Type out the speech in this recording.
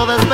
todas